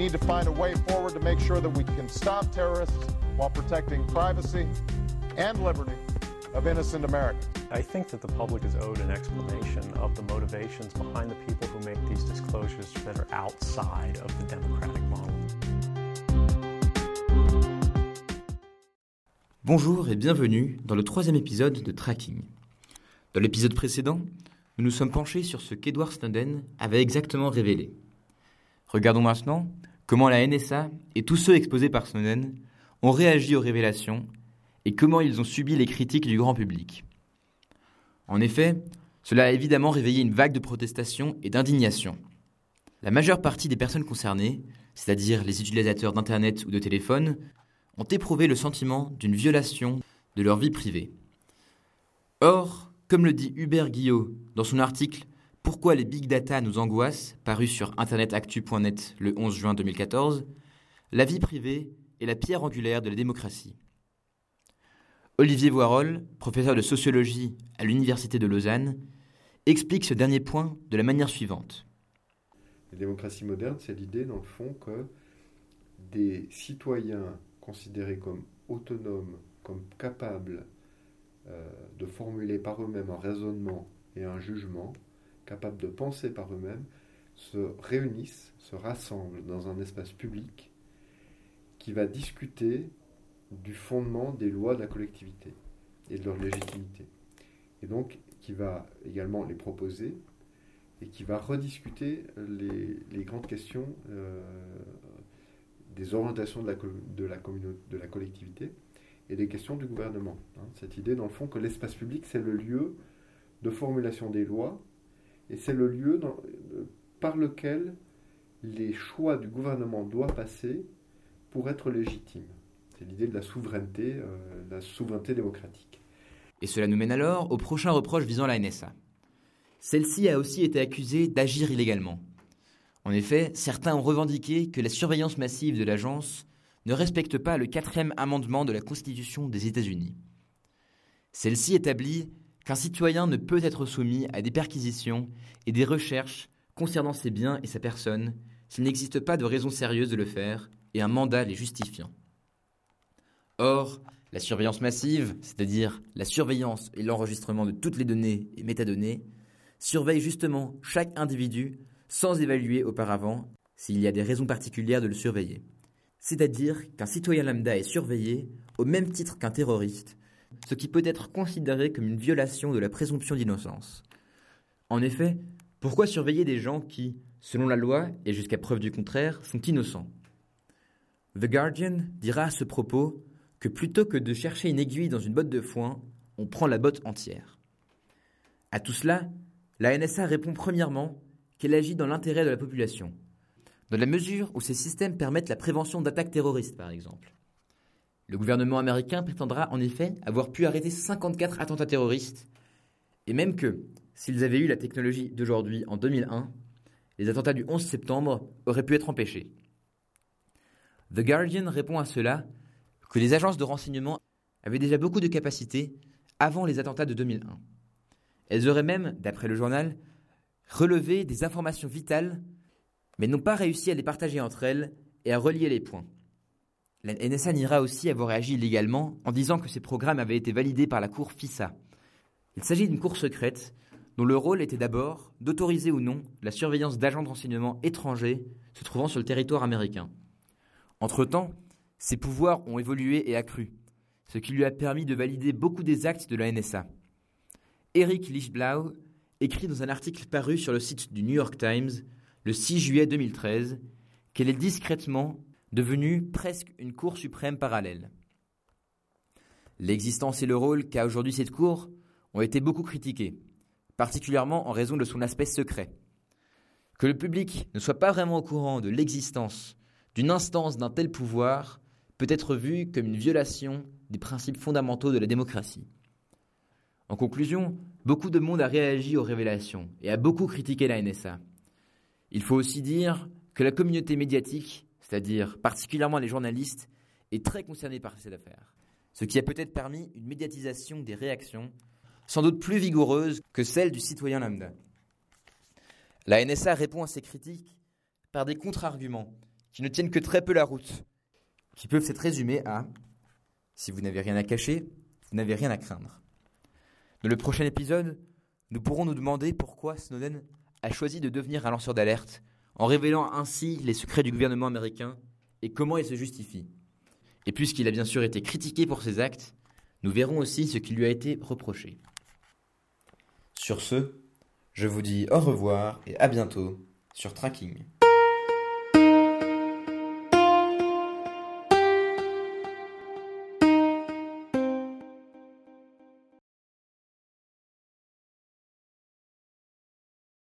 need to find a way forward to make sure that we can stop terrorists while protecting privacy and liberty of innocent Americans. I think that the public is owed an explanation of the motivations behind the people who make these disclosures that are outside of the democratic model. Bonjour et bienvenue dans le troisième épisode de Tracking. Dans l'épisode précédent, nous nous sommes penchés sur ce qu'Edward Snowden avait exactement révélé. Regardons maintenant comment la NSA et tous ceux exposés par Snowden ont réagi aux révélations et comment ils ont subi les critiques du grand public. En effet, cela a évidemment réveillé une vague de protestations et d'indignation. La majeure partie des personnes concernées, c'est-à-dire les utilisateurs d'Internet ou de téléphone, ont éprouvé le sentiment d'une violation de leur vie privée. Or, comme le dit Hubert Guillot dans son article Pourquoi les big data nous angoissent, paru sur internetactu.net le 11 juin 2014, la vie privée est la pierre angulaire de la démocratie. Olivier Voirol, professeur de sociologie à l'Université de Lausanne, explique ce dernier point de la manière suivante. La démocratie moderne, c'est l'idée, dans le fond, que des citoyens considérés comme autonomes, comme capables euh, de formuler par eux-mêmes un raisonnement et un jugement, capables de penser par eux-mêmes, se réunissent, se rassemblent dans un espace public qui va discuter du fondement des lois de la collectivité et de leur légitimité. Et donc, qui va également les proposer et qui va rediscuter les, grandes questions euh, des orientations de la, collectivité et des questions du gouvernement. Hein. Cette idée, dans le fond, que l'espace public, c'est le lieu de formulation des lois et c'est le lieu dans, par lequel les choix du gouvernement doivent passer pour être légitimes. C'est l'idée de la souveraineté, euh, la souveraineté démocratique. Et cela nous mène alors au prochain reproche visant la NSA. Celle-ci a aussi été accusée d'agir illégalement. En effet, certains ont revendiqué que la surveillance massive de l'agence ne respecte pas le quatrième amendement de la Constitution des États-Unis. Celle-ci établit qu'un citoyen ne peut être soumis à des perquisitions et des recherches concernant ses biens et sa personne s'il n'existe pas de raison sérieuse de le faire et un mandat les justifiant. Or, la surveillance massive, c'est-à-dire la surveillance et l'enregistrement de toutes les données et métadonnées, surveille justement chaque individu sans évaluer auparavant s'il y a des raisons particulières de le surveiller. C'est-à-dire qu'un citoyen lambda est surveillé au même titre qu'un terroriste, ce qui peut être considéré comme une violation de la présomption d'innocence. En effet, pourquoi surveiller des gens qui, selon la loi et jusqu'à preuve du contraire, sont innocents? The Guardian dira à ce propos que plutôt que de chercher une aiguille dans une botte de foin, on prend la botte entière. À tout cela, la NSA répond premièrement qu'elle agit dans l'intérêt de la population, dans la mesure où ces systèmes permettent la prévention d'attaques terroristes par exemple. Le gouvernement américain prétendra en effet avoir pu arrêter 54 attentats terroristes, et même que, s'ils avaient eu la technologie d'aujourd'hui en 2001, les attentats du 11 septembre auraient pu être empêchés. The Guardian répond à cela que les agences de renseignement avaient déjà beaucoup de capacités avant les attentats de 2001. Elles auraient même, d'après le journal, relevé des informations vitales, mais n'ont pas réussi à les partager entre elles et à relier les points. La NSA niera aussi avoir réagi illégalement en disant que ces programmes avaient été validés par la cour FISA. Il s'agit d'une cour secrète dont le rôle était d'abord d'autoriser ou non la surveillance d'agents de renseignement étrangers se trouvant sur le territoire américain. Entre-temps, ses pouvoirs ont évolué et accru, ce qui lui a permis de valider beaucoup des actes de la NSA. Eric Lichtblau écrit dans un article paru sur le site du New York Times le 6 juillet 2013 qu'elle est discrètement devenue presque une Cour suprême parallèle. L'existence et le rôle qu'a aujourd'hui cette Cour ont été beaucoup critiqués, particulièrement en raison de son aspect secret. Que le public ne soit pas vraiment au courant de l'existence d'une instance d'un tel pouvoir peut être vu comme une violation des principes fondamentaux de la démocratie. En conclusion, beaucoup de monde a réagi aux révélations et a beaucoup critiqué la NSA. Il faut aussi dire que la communauté médiatique, c'est-à-dire particulièrement les journalistes, est très concernée par cette affaire, ce qui a peut-être permis une médiatisation des réactions sans doute plus vigoureuse que celle du citoyen lambda. La NSA répond à ces critiques par des contre-arguments qui ne tiennent que très peu la route, qui peuvent s'être résumées à si vous n'avez rien à cacher, vous n'avez rien à craindre. Dans le prochain épisode, nous pourrons nous demander pourquoi Snowden a choisi de devenir un lanceur d'alerte en révélant ainsi les secrets du gouvernement américain et comment il se justifie. Et puisqu'il a bien sûr été critiqué pour ses actes, nous verrons aussi ce qui lui a été reproché. Sur ce, je vous dis au revoir et à bientôt sur Tracking.